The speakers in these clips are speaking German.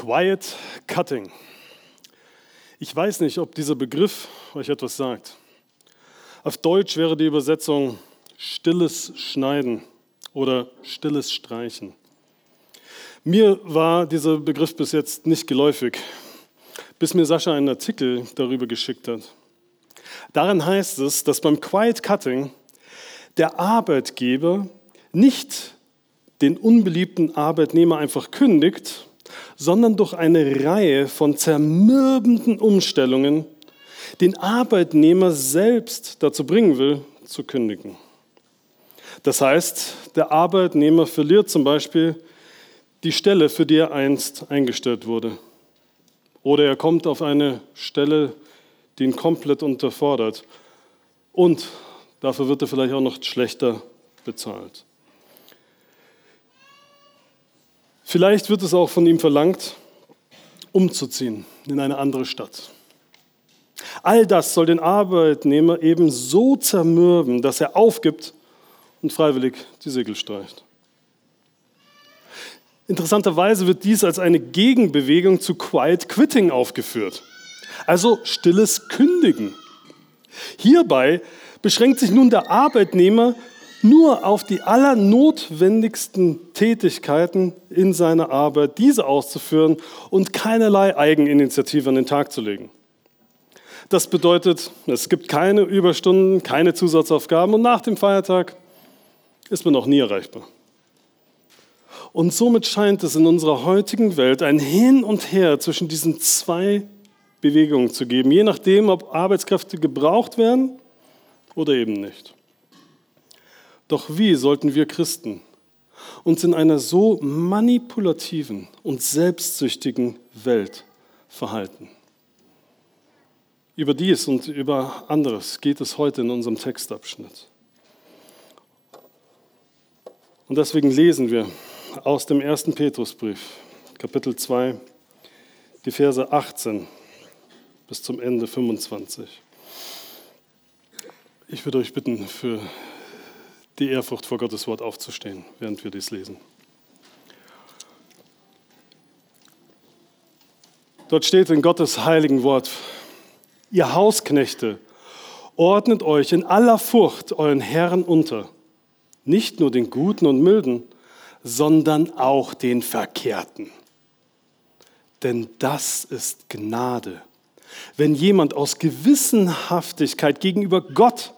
Quiet Cutting. Ich weiß nicht, ob dieser Begriff euch etwas sagt. Auf Deutsch wäre die Übersetzung stilles Schneiden oder stilles Streichen. Mir war dieser Begriff bis jetzt nicht geläufig, bis mir Sascha einen Artikel darüber geschickt hat. Darin heißt es, dass beim Quiet Cutting der Arbeitgeber nicht den unbeliebten Arbeitnehmer einfach kündigt, sondern durch eine Reihe von zermürbenden Umstellungen den Arbeitnehmer selbst dazu bringen will, zu kündigen. Das heißt, der Arbeitnehmer verliert zum Beispiel die Stelle, für die er einst eingestellt wurde. Oder er kommt auf eine Stelle, die ihn komplett unterfordert. Und dafür wird er vielleicht auch noch schlechter bezahlt. Vielleicht wird es auch von ihm verlangt, umzuziehen in eine andere Stadt. All das soll den Arbeitnehmer eben so zermürben, dass er aufgibt und freiwillig die Segel streicht. Interessanterweise wird dies als eine Gegenbewegung zu Quiet Quitting aufgeführt, also stilles Kündigen. Hierbei beschränkt sich nun der Arbeitnehmer nur auf die allernotwendigsten Tätigkeiten in seiner Arbeit, diese auszuführen und keinerlei Eigeninitiative an den Tag zu legen. Das bedeutet, es gibt keine Überstunden, keine Zusatzaufgaben und nach dem Feiertag ist man auch nie erreichbar. Und somit scheint es in unserer heutigen Welt ein Hin und Her zwischen diesen zwei Bewegungen zu geben, je nachdem, ob Arbeitskräfte gebraucht werden oder eben nicht. Doch wie sollten wir Christen uns in einer so manipulativen und selbstsüchtigen Welt verhalten? Über dies und über anderes geht es heute in unserem Textabschnitt. Und deswegen lesen wir aus dem ersten Petrusbrief, Kapitel 2, die Verse 18 bis zum Ende 25. Ich würde euch bitten, für die Ehrfurcht vor Gottes Wort aufzustehen, während wir dies lesen. Dort steht in Gottes heiligen Wort, ihr Hausknechte, ordnet euch in aller Furcht euren Herren unter, nicht nur den Guten und Milden, sondern auch den Verkehrten. Denn das ist Gnade. Wenn jemand aus Gewissenhaftigkeit gegenüber Gott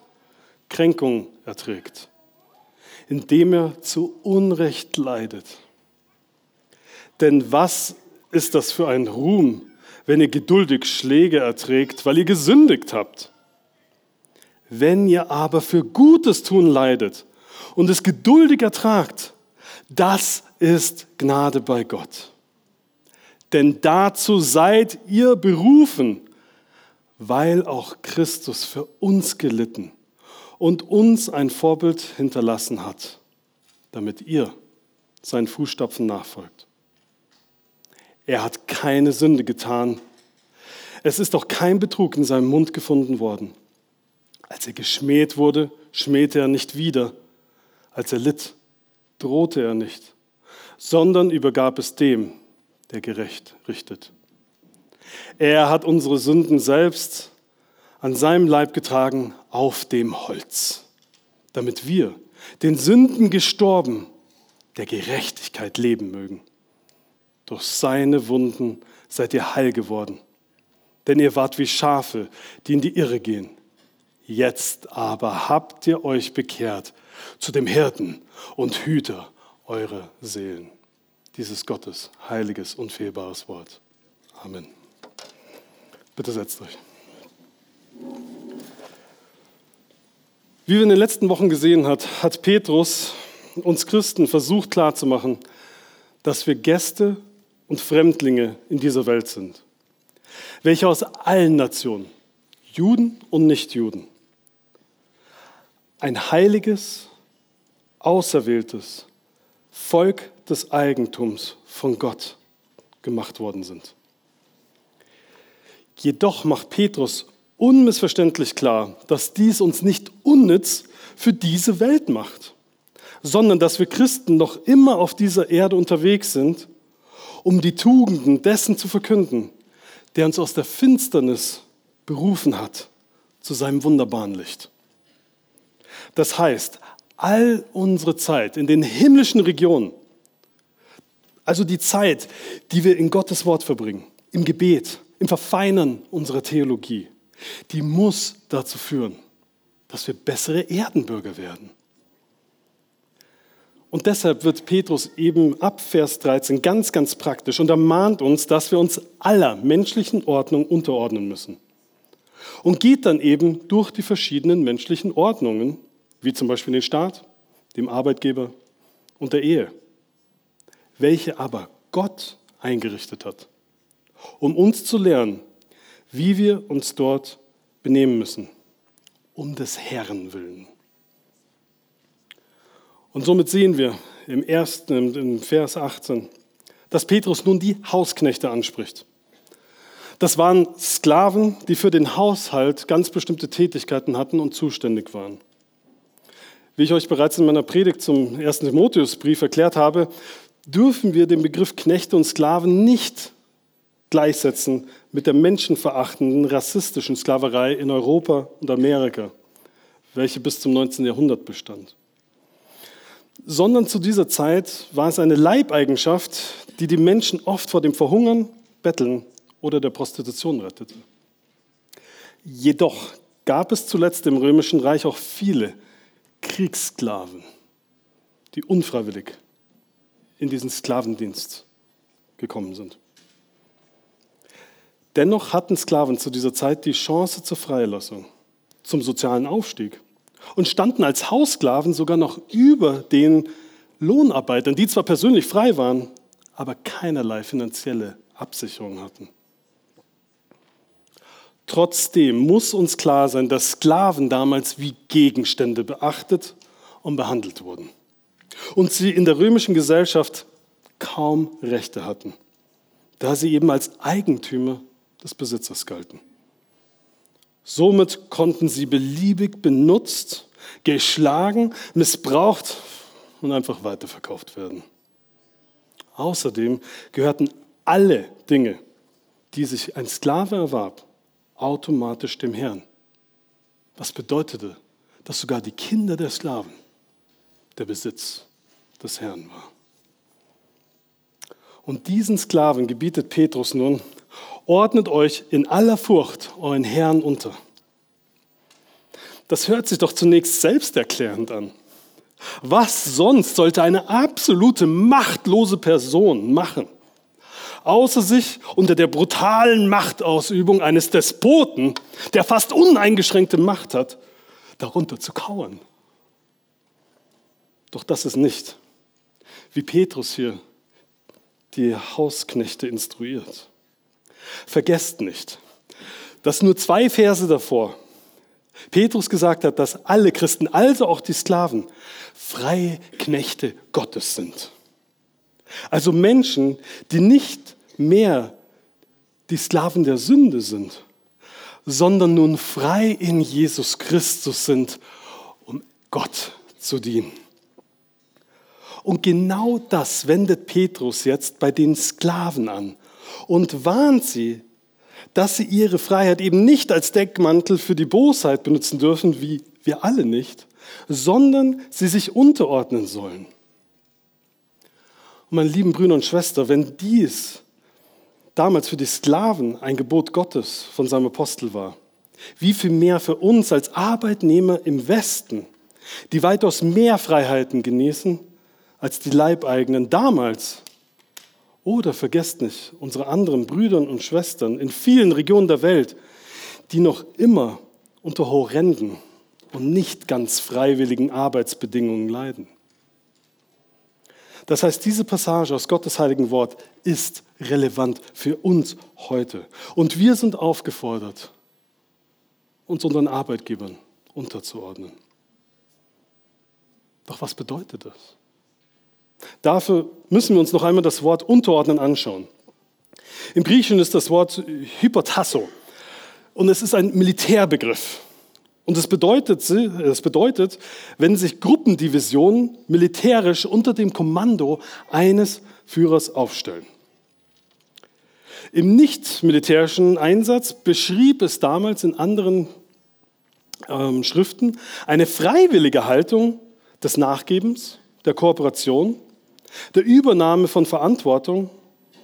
Kränkung erträgt indem er zu Unrecht leidet. Denn was ist das für ein Ruhm, wenn ihr geduldig Schläge erträgt, weil ihr gesündigt habt? Wenn ihr aber für Gutes tun leidet und es geduldig ertragt, das ist Gnade bei Gott. Denn dazu seid ihr berufen, weil auch Christus für uns gelitten und uns ein Vorbild hinterlassen hat, damit ihr seinen Fußstapfen nachfolgt. Er hat keine Sünde getan. Es ist auch kein Betrug in seinem Mund gefunden worden. Als er geschmäht wurde, schmähte er nicht wieder. Als er litt, drohte er nicht, sondern übergab es dem, der gerecht richtet. Er hat unsere Sünden selbst an seinem Leib getragen auf dem Holz, damit wir, den Sünden gestorben, der Gerechtigkeit leben mögen. Durch seine Wunden seid ihr heil geworden, denn ihr wart wie Schafe, die in die Irre gehen. Jetzt aber habt ihr euch bekehrt zu dem Hirten und Hüter eurer Seelen. Dieses Gottes heiliges, unfehlbares Wort. Amen. Bitte setzt euch. Wie wir in den letzten Wochen gesehen hat, hat Petrus uns Christen versucht klarzumachen, dass wir Gäste und Fremdlinge in dieser Welt sind, welche aus allen Nationen, Juden und Nichtjuden, ein heiliges, auserwähltes Volk des Eigentums von Gott gemacht worden sind. Jedoch macht Petrus unmissverständlich klar, dass dies uns nicht unnütz für diese Welt macht, sondern dass wir Christen noch immer auf dieser Erde unterwegs sind um die Tugenden dessen zu verkünden, der uns aus der Finsternis berufen hat zu seinem wunderbaren Licht. Das heißt, all unsere Zeit in den himmlischen Regionen, also die Zeit, die wir in Gottes Wort verbringen, im Gebet, im Verfeinern unserer Theologie, die muss dazu führen, dass wir bessere Erdenbürger werden. Und deshalb wird Petrus eben ab Vers 13 ganz, ganz praktisch und ermahnt uns, dass wir uns aller menschlichen Ordnung unterordnen müssen. Und geht dann eben durch die verschiedenen menschlichen Ordnungen, wie zum Beispiel den Staat, dem Arbeitgeber und der Ehe, welche aber Gott eingerichtet hat, um uns zu lernen, wie wir uns dort benehmen müssen, um des Herrn willen. Und somit sehen wir im ersten, im Vers 18, dass Petrus nun die Hausknechte anspricht. Das waren Sklaven, die für den Haushalt ganz bestimmte Tätigkeiten hatten und zuständig waren. Wie ich euch bereits in meiner Predigt zum ersten Timotheusbrief erklärt habe, dürfen wir den Begriff Knechte und Sklaven nicht gleichsetzen mit der menschenverachtenden, rassistischen Sklaverei in Europa und Amerika, welche bis zum 19. Jahrhundert bestand sondern zu dieser Zeit war es eine Leibeigenschaft, die die Menschen oft vor dem Verhungern, Betteln oder der Prostitution rettete. Jedoch gab es zuletzt im Römischen Reich auch viele Kriegssklaven, die unfreiwillig in diesen Sklavendienst gekommen sind. Dennoch hatten Sklaven zu dieser Zeit die Chance zur Freilassung, zum sozialen Aufstieg und standen als Haussklaven sogar noch über den Lohnarbeitern, die zwar persönlich frei waren, aber keinerlei finanzielle Absicherung hatten. Trotzdem muss uns klar sein, dass Sklaven damals wie Gegenstände beachtet und behandelt wurden und sie in der römischen Gesellschaft kaum Rechte hatten, da sie eben als Eigentümer des Besitzers galten. Somit konnten sie beliebig benutzt, geschlagen, missbraucht und einfach weiterverkauft werden. Außerdem gehörten alle Dinge, die sich ein Sklave erwarb, automatisch dem Herrn. Was bedeutete, dass sogar die Kinder der Sklaven der Besitz des Herrn war. Und diesen Sklaven gebietet Petrus nun, ordnet euch in aller Furcht euren Herrn unter. Das hört sich doch zunächst selbsterklärend an. Was sonst sollte eine absolute machtlose Person machen, außer sich unter der brutalen Machtausübung eines Despoten, der fast uneingeschränkte Macht hat, darunter zu kauern? Doch das ist nicht, wie Petrus hier die Hausknechte instruiert. Vergesst nicht, dass nur zwei Verse davor Petrus gesagt hat, dass alle Christen, also auch die Sklaven, freie Knechte Gottes sind. Also Menschen, die nicht mehr die Sklaven der Sünde sind, sondern nun frei in Jesus Christus sind, um Gott zu dienen. Und genau das wendet Petrus jetzt bei den Sklaven an und warnt sie, dass sie ihre Freiheit eben nicht als Deckmantel für die Bosheit benutzen dürfen, wie wir alle nicht, sondern sie sich unterordnen sollen. Und meine lieben Brüder und Schwestern, wenn dies damals für die Sklaven ein Gebot Gottes von seinem Apostel war, wie viel mehr für uns als Arbeitnehmer im Westen, die weitaus mehr Freiheiten genießen als die Leibeigenen damals oder vergesst nicht unsere anderen Brüder und Schwestern in vielen Regionen der Welt, die noch immer unter horrenden und nicht ganz freiwilligen Arbeitsbedingungen leiden. Das heißt, diese Passage aus Gottes heiligen Wort ist relevant für uns heute. Und wir sind aufgefordert, uns unseren Arbeitgebern unterzuordnen. Doch was bedeutet das? Dafür müssen wir uns noch einmal das Wort unterordnen anschauen. Im Griechischen ist das Wort Hypotasso und es ist ein Militärbegriff. Und es bedeutet, es bedeutet, wenn sich Gruppendivisionen militärisch unter dem Kommando eines Führers aufstellen. Im nicht-militärischen Einsatz beschrieb es damals in anderen ähm, Schriften eine freiwillige Haltung des Nachgebens, der Kooperation, der Übernahme von Verantwortung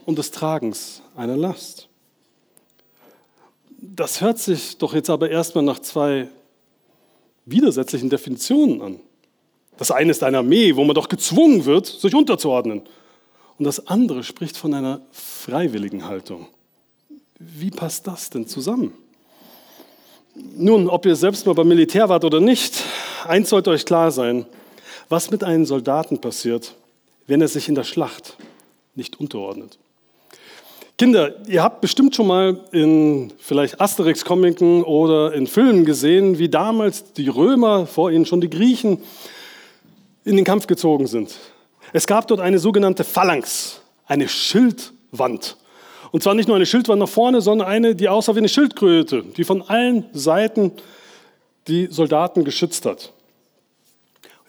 und des Tragens einer Last. Das hört sich doch jetzt aber erstmal nach zwei widersetzlichen Definitionen an. Das eine ist eine Armee, wo man doch gezwungen wird, sich unterzuordnen. Und das andere spricht von einer freiwilligen Haltung. Wie passt das denn zusammen? Nun, ob ihr selbst mal beim Militär wart oder nicht, eins sollte euch klar sein, was mit einem Soldaten passiert, wenn er sich in der Schlacht nicht unterordnet. Kinder, ihr habt bestimmt schon mal in vielleicht Asterix-Comiken oder in Filmen gesehen, wie damals die Römer, vor ihnen schon die Griechen, in den Kampf gezogen sind. Es gab dort eine sogenannte Phalanx, eine Schildwand. Und zwar nicht nur eine Schildwand nach vorne, sondern eine, die aussah wie eine Schildkröte, die von allen Seiten die Soldaten geschützt hat.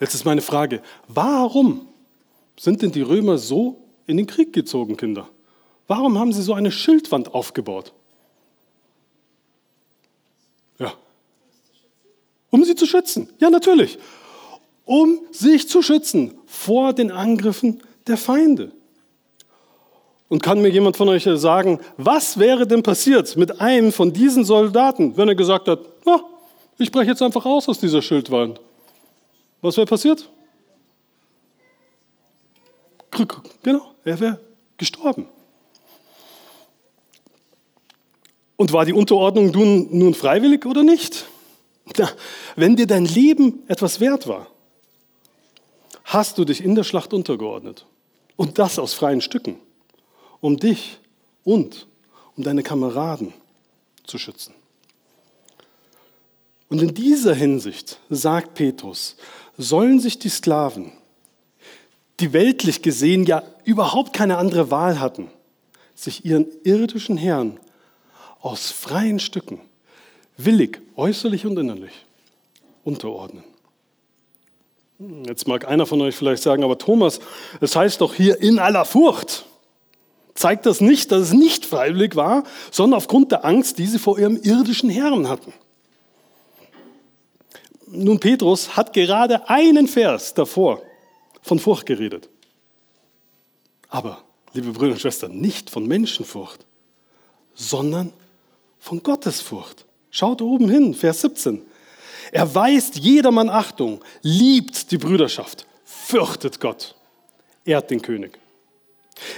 Jetzt ist meine Frage, warum sind denn die Römer so in den Krieg gezogen, Kinder? Warum haben sie so eine Schildwand aufgebaut? Ja. Um sie zu schützen. Ja, natürlich. Um sich zu schützen vor den Angriffen der Feinde. Und kann mir jemand von euch sagen, was wäre denn passiert mit einem von diesen Soldaten, wenn er gesagt hat, oh, ich breche jetzt einfach raus aus dieser Schildwand? Was wäre passiert? Genau, er wäre gestorben. Und war die Unterordnung nun, nun freiwillig oder nicht? Na, wenn dir dein Leben etwas wert war, hast du dich in der Schlacht untergeordnet. Und das aus freien Stücken, um dich und um deine Kameraden zu schützen. Und in dieser Hinsicht sagt Petrus, sollen sich die Sklaven, die weltlich gesehen ja überhaupt keine andere Wahl hatten, sich ihren irdischen Herrn aus freien Stücken, willig, äußerlich und innerlich, unterordnen. Jetzt mag einer von euch vielleicht sagen, aber Thomas, es heißt doch hier in aller Furcht. Zeigt das nicht, dass es nicht freiwillig war, sondern aufgrund der Angst, die sie vor ihrem irdischen Herrn hatten. Nun, Petrus hat gerade einen Vers davor von Furcht geredet. Aber, liebe Brüder und Schwestern, nicht von Menschenfurcht, sondern von Gottesfurcht. Schaut oben hin, Vers 17. Er weist jedermann Achtung, liebt die Brüderschaft, fürchtet Gott, ehrt den König.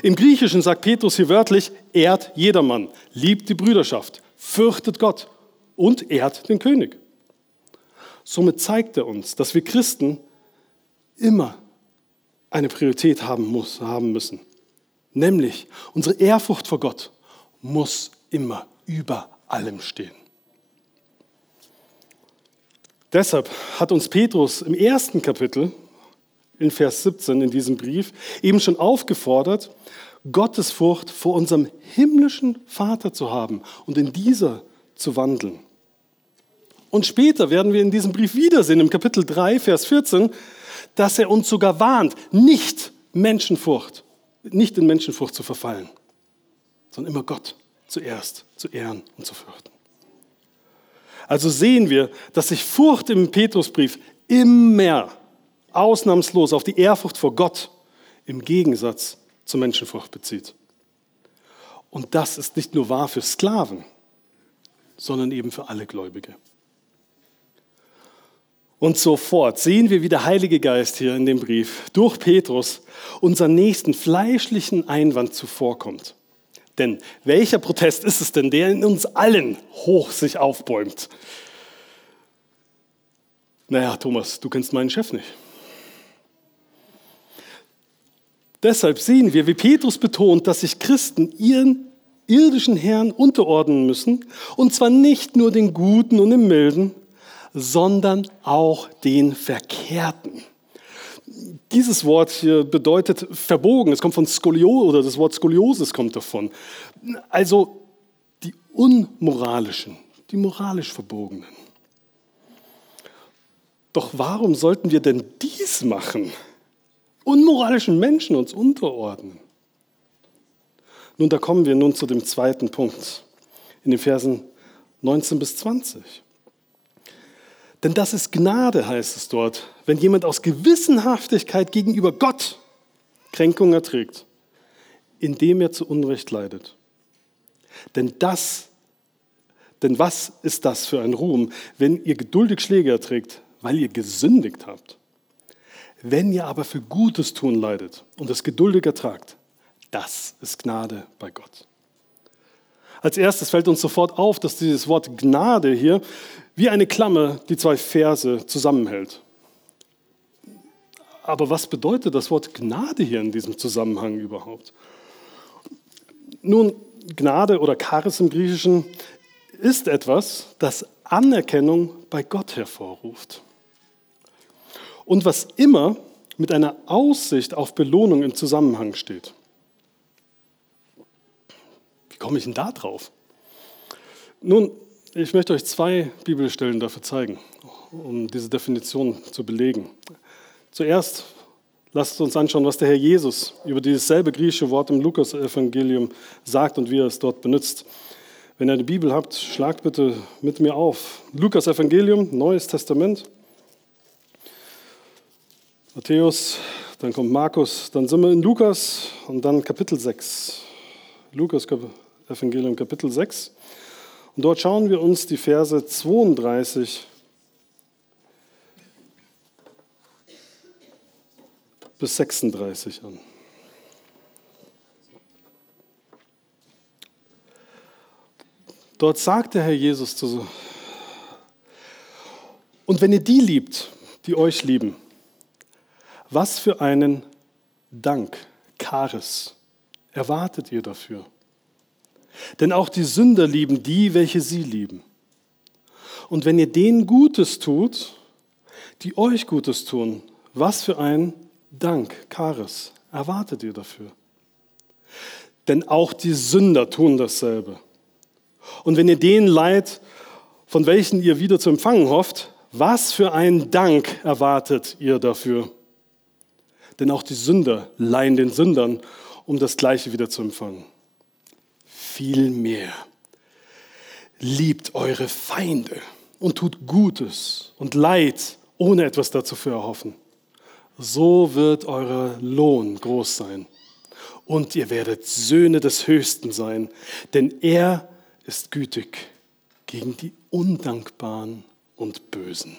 Im Griechischen sagt Petrus hier wörtlich, ehrt jedermann, liebt die Brüderschaft, fürchtet Gott und ehrt den König. Somit zeigt er uns, dass wir Christen immer eine Priorität haben, muss, haben müssen. Nämlich unsere Ehrfurcht vor Gott muss immer über allem stehen. Deshalb hat uns Petrus im ersten Kapitel, in Vers 17 in diesem Brief, eben schon aufgefordert, Gottesfurcht vor unserem himmlischen Vater zu haben und in dieser zu wandeln. Und später werden wir in diesem Brief wiedersehen, im Kapitel 3, Vers 14, dass er uns sogar warnt, nicht Menschenfurcht, nicht in Menschenfurcht zu verfallen, sondern immer Gott zuerst zu ehren und zu fürchten. Also sehen wir, dass sich Furcht im Petrusbrief immer ausnahmslos auf die Ehrfurcht vor Gott im Gegensatz zur Menschenfurcht bezieht. Und das ist nicht nur wahr für Sklaven, sondern eben für alle Gläubige. Und sofort sehen wir, wie der Heilige Geist hier in dem Brief durch Petrus unseren nächsten fleischlichen Einwand zuvorkommt. Denn welcher Protest ist es denn, der in uns allen hoch sich aufbäumt? Naja, Thomas, du kennst meinen Chef nicht. Deshalb sehen wir, wie Petrus betont, dass sich Christen ihren irdischen Herrn unterordnen müssen, und zwar nicht nur den Guten und den Milden, sondern auch den Verkehrten. Dieses Wort hier bedeutet verbogen. Es kommt von Skoliose oder das Wort Skoliosis kommt davon. Also die unmoralischen, die moralisch Verbogenen. Doch warum sollten wir denn dies machen? Unmoralischen Menschen uns unterordnen? Nun, da kommen wir nun zu dem zweiten Punkt in den Versen 19 bis 20. Denn das ist Gnade, heißt es dort, wenn jemand aus Gewissenhaftigkeit gegenüber Gott Kränkung erträgt, indem er zu Unrecht leidet. Denn das, denn was ist das für ein Ruhm, wenn ihr geduldig Schläge erträgt, weil ihr gesündigt habt? Wenn ihr aber für Gutes tun leidet und es geduldig ertragt, das ist Gnade bei Gott. Als erstes fällt uns sofort auf, dass dieses Wort Gnade hier wie eine Klammer die zwei Verse zusammenhält. Aber was bedeutet das Wort Gnade hier in diesem Zusammenhang überhaupt? Nun, Gnade oder Charis im Griechischen ist etwas, das Anerkennung bei Gott hervorruft. Und was immer mit einer Aussicht auf Belohnung im Zusammenhang steht komme ich denn da drauf? Nun, ich möchte euch zwei Bibelstellen dafür zeigen, um diese Definition zu belegen. Zuerst lasst uns anschauen, was der Herr Jesus über dieses selbe griechische Wort im Lukas-Evangelium sagt und wie er es dort benutzt. Wenn ihr eine Bibel habt, schlagt bitte mit mir auf. Lukas-Evangelium, Neues Testament. Matthäus, dann kommt Markus, dann sind wir in Lukas und dann Kapitel 6. Lukas Evangelium Kapitel 6. Und dort schauen wir uns die Verse 32 bis 36 an. Dort sagt der Herr Jesus zu und wenn ihr die liebt, die euch lieben, was für einen Dank, Charis, erwartet ihr dafür? Denn auch die Sünder lieben die, welche sie lieben. Und wenn ihr denen Gutes tut, die euch Gutes tun, was für ein Dank, Charis, erwartet ihr dafür? Denn auch die Sünder tun dasselbe. Und wenn ihr denen leid, von welchen ihr wieder zu empfangen hofft, was für ein Dank erwartet ihr dafür? Denn auch die Sünder leihen den Sündern, um das Gleiche wieder zu empfangen viel mehr. Liebt eure Feinde und tut Gutes und Leid, ohne etwas dazu zu erhoffen. So wird euer Lohn groß sein. Und ihr werdet Söhne des Höchsten sein, denn er ist gütig gegen die Undankbaren und Bösen.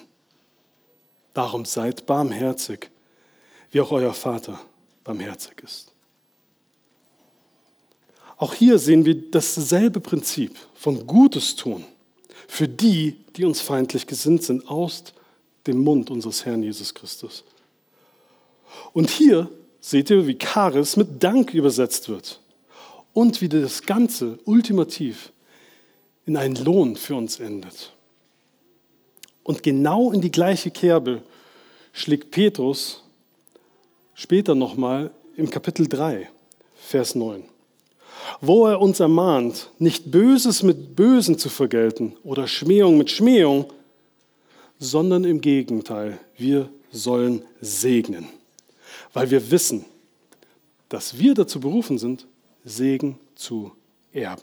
Darum seid barmherzig, wie auch euer Vater barmherzig ist. Auch hier sehen wir dasselbe Prinzip von Gutes tun für die, die uns feindlich gesinnt sind, aus dem Mund unseres Herrn Jesus Christus. Und hier seht ihr, wie Charis mit Dank übersetzt wird und wie das Ganze ultimativ in einen Lohn für uns endet. Und genau in die gleiche Kerbe schlägt Petrus später nochmal im Kapitel 3, Vers 9 wo er uns ermahnt, nicht Böses mit Bösen zu vergelten oder Schmähung mit Schmähung, sondern im Gegenteil, wir sollen segnen, weil wir wissen, dass wir dazu berufen sind, Segen zu erben.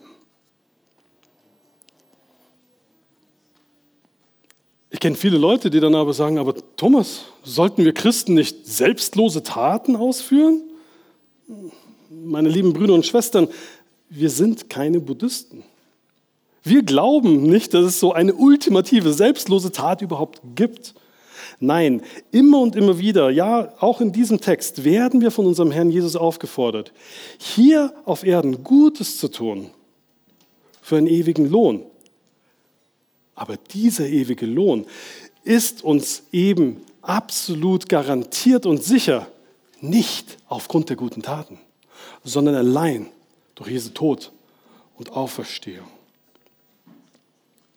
Ich kenne viele Leute, die dann aber sagen, aber Thomas, sollten wir Christen nicht selbstlose Taten ausführen? Meine lieben Brüder und Schwestern, wir sind keine Buddhisten. Wir glauben nicht, dass es so eine ultimative, selbstlose Tat überhaupt gibt. Nein, immer und immer wieder, ja, auch in diesem Text werden wir von unserem Herrn Jesus aufgefordert, hier auf Erden Gutes zu tun für einen ewigen Lohn. Aber dieser ewige Lohn ist uns eben absolut garantiert und sicher nicht aufgrund der guten Taten, sondern allein durch Jesu Tod und Auferstehung.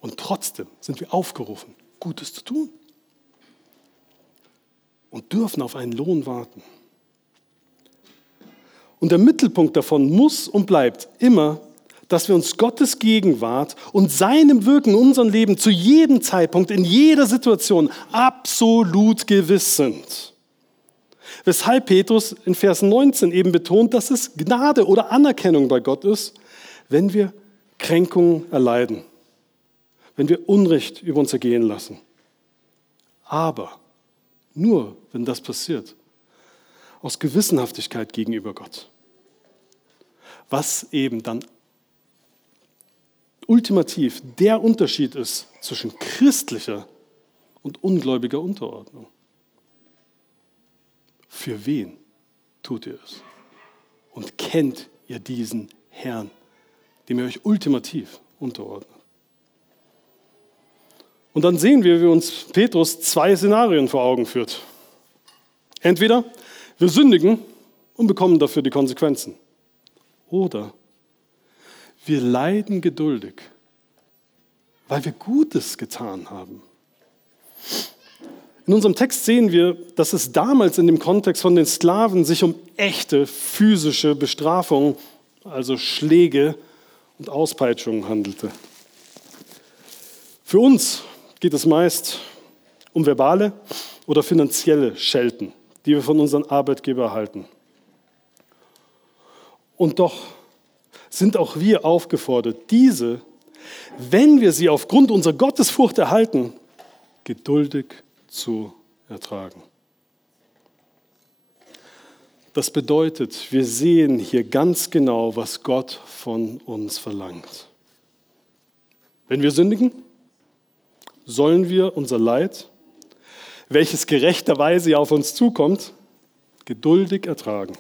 Und trotzdem sind wir aufgerufen, Gutes zu tun. Und dürfen auf einen Lohn warten. Und der Mittelpunkt davon muss und bleibt immer, dass wir uns Gottes Gegenwart und seinem Wirken in unserem Leben zu jedem Zeitpunkt, in jeder Situation absolut gewiss sind. Weshalb Petrus in Vers 19 eben betont, dass es Gnade oder Anerkennung bei Gott ist, wenn wir Kränkungen erleiden, wenn wir Unrecht über uns ergehen lassen. Aber nur, wenn das passiert, aus Gewissenhaftigkeit gegenüber Gott. Was eben dann ultimativ der Unterschied ist zwischen christlicher und ungläubiger Unterordnung. Für wen tut ihr es? Und kennt ihr diesen Herrn, dem ihr euch ultimativ unterordnet? Und dann sehen wir, wie uns Petrus zwei Szenarien vor Augen führt. Entweder wir sündigen und bekommen dafür die Konsequenzen. Oder wir leiden geduldig, weil wir Gutes getan haben. In unserem Text sehen wir, dass es damals in dem Kontext von den Sklaven sich um echte physische Bestrafung, also Schläge und Auspeitschungen handelte. Für uns geht es meist um verbale oder finanzielle Schelten, die wir von unserem Arbeitgeber erhalten. Und doch sind auch wir aufgefordert, diese, wenn wir sie aufgrund unserer Gottesfurcht erhalten, geduldig zu ertragen. Das bedeutet, wir sehen hier ganz genau, was Gott von uns verlangt. Wenn wir sündigen, sollen wir unser Leid, welches gerechterweise auf uns zukommt, geduldig ertragen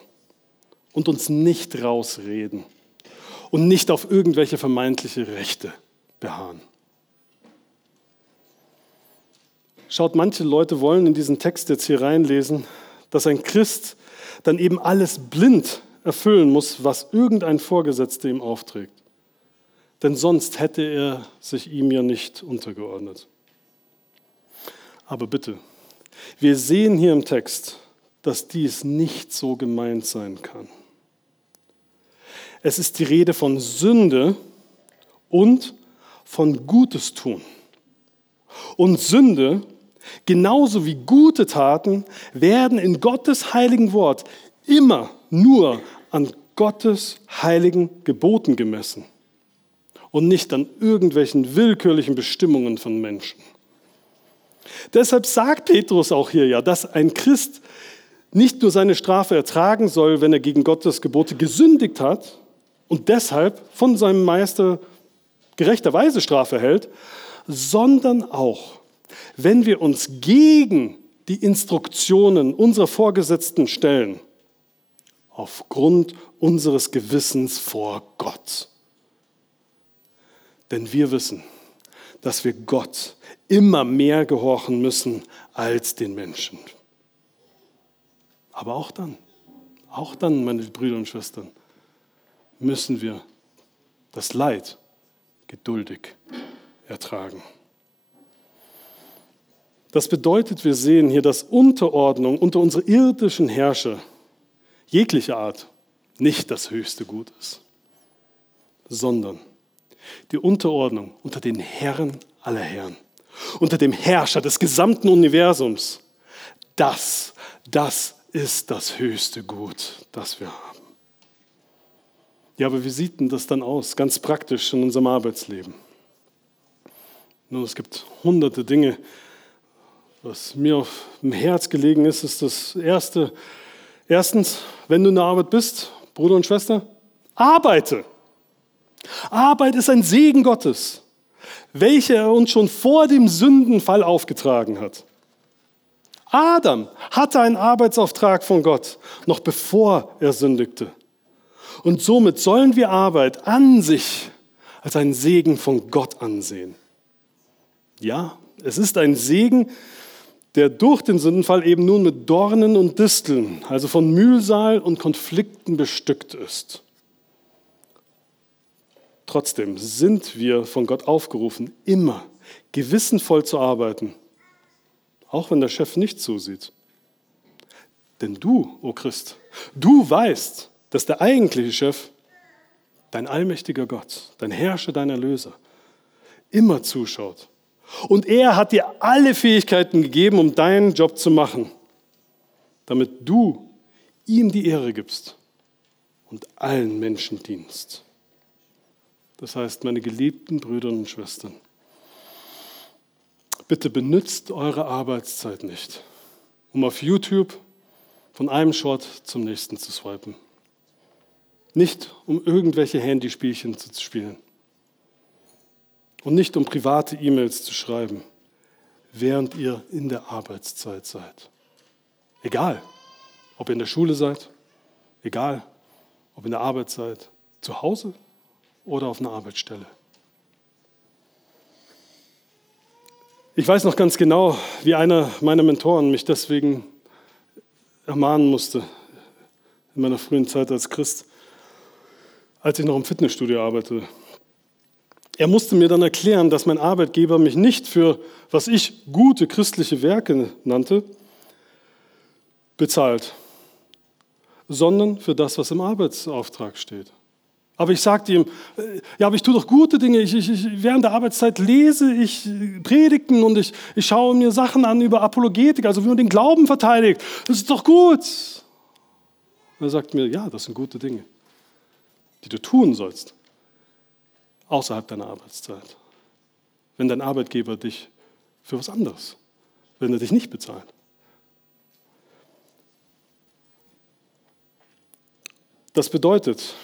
und uns nicht rausreden und nicht auf irgendwelche vermeintliche Rechte beharren. Schaut, manche Leute wollen in diesen Text jetzt hier reinlesen, dass ein Christ dann eben alles blind erfüllen muss, was irgendein Vorgesetzter ihm aufträgt. Denn sonst hätte er sich ihm ja nicht untergeordnet. Aber bitte, wir sehen hier im Text, dass dies nicht so gemeint sein kann. Es ist die Rede von Sünde und von Gutes tun. Und Sünde, genauso wie gute Taten, werden in Gottes heiligen Wort immer nur an Gottes heiligen Geboten gemessen und nicht an irgendwelchen willkürlichen Bestimmungen von Menschen. Deshalb sagt Petrus auch hier ja, dass ein Christ nicht nur seine Strafe ertragen soll, wenn er gegen Gottes Gebote gesündigt hat, und deshalb von seinem Meister gerechterweise Strafe hält, sondern auch, wenn wir uns gegen die Instruktionen unserer Vorgesetzten stellen, aufgrund unseres Gewissens vor Gott. Denn wir wissen, dass wir Gott immer mehr gehorchen müssen als den Menschen. Aber auch dann, auch dann, meine Brüder und Schwestern, müssen wir das Leid geduldig ertragen. Das bedeutet, wir sehen hier, dass Unterordnung unter unsere irdischen Herrscher jeglicher Art nicht das höchste Gut ist, sondern die Unterordnung unter den Herren aller Herren, unter dem Herrscher des gesamten Universums. Das, das ist das höchste Gut, das wir haben. Ja, aber wie sieht denn das dann aus, ganz praktisch in unserem Arbeitsleben? Nun, es gibt hunderte Dinge. Was mir auf dem Herz gelegen ist, ist das Erste. Erstens, wenn du in der Arbeit bist, Bruder und Schwester, arbeite. Arbeit ist ein Segen Gottes, welcher er uns schon vor dem Sündenfall aufgetragen hat. Adam hatte einen Arbeitsauftrag von Gott, noch bevor er sündigte. Und somit sollen wir Arbeit an sich als einen Segen von Gott ansehen. Ja, es ist ein Segen, der durch den Sündenfall eben nun mit Dornen und Disteln, also von Mühsal und Konflikten bestückt ist. Trotzdem sind wir von Gott aufgerufen, immer gewissenvoll zu arbeiten, auch wenn der Chef nicht zusieht. Denn du, o oh Christ, du weißt, dass der eigentliche Chef, dein allmächtiger Gott, dein Herrscher, dein Erlöser, immer zuschaut. Und er hat dir alle Fähigkeiten gegeben, um deinen Job zu machen. damit du ihm die Ehre gibst und allen Menschen dienst. Das heißt, meine geliebten Brüder und Schwestern, bitte benützt eure Arbeitszeit nicht, um auf YouTube von einem Short zum nächsten zu swipen. Nicht um irgendwelche Handyspielchen zu spielen. Und nicht um private E-Mails zu schreiben, während ihr in der Arbeitszeit seid. Egal, ob ihr in der Schule seid, egal, ob in der Arbeit seid, zu Hause oder auf einer Arbeitsstelle. Ich weiß noch ganz genau, wie einer meiner Mentoren mich deswegen ermahnen musste in meiner frühen Zeit als Christ, als ich noch im Fitnessstudio arbeitete. Er musste mir dann erklären, dass mein Arbeitgeber mich nicht für, was ich gute christliche Werke nannte, bezahlt, sondern für das, was im Arbeitsauftrag steht. Aber ich sagte ihm, äh, ja, aber ich tue doch gute Dinge. Ich, ich, ich, während der Arbeitszeit lese ich Predigten und ich, ich schaue mir Sachen an über Apologetik, also wie man den Glauben verteidigt. Das ist doch gut. Er sagt mir, ja, das sind gute Dinge, die du tun sollst, außerhalb deiner Arbeitszeit. Wenn dein Arbeitgeber dich für was anderes, wenn er dich nicht bezahlt. Das bedeutet,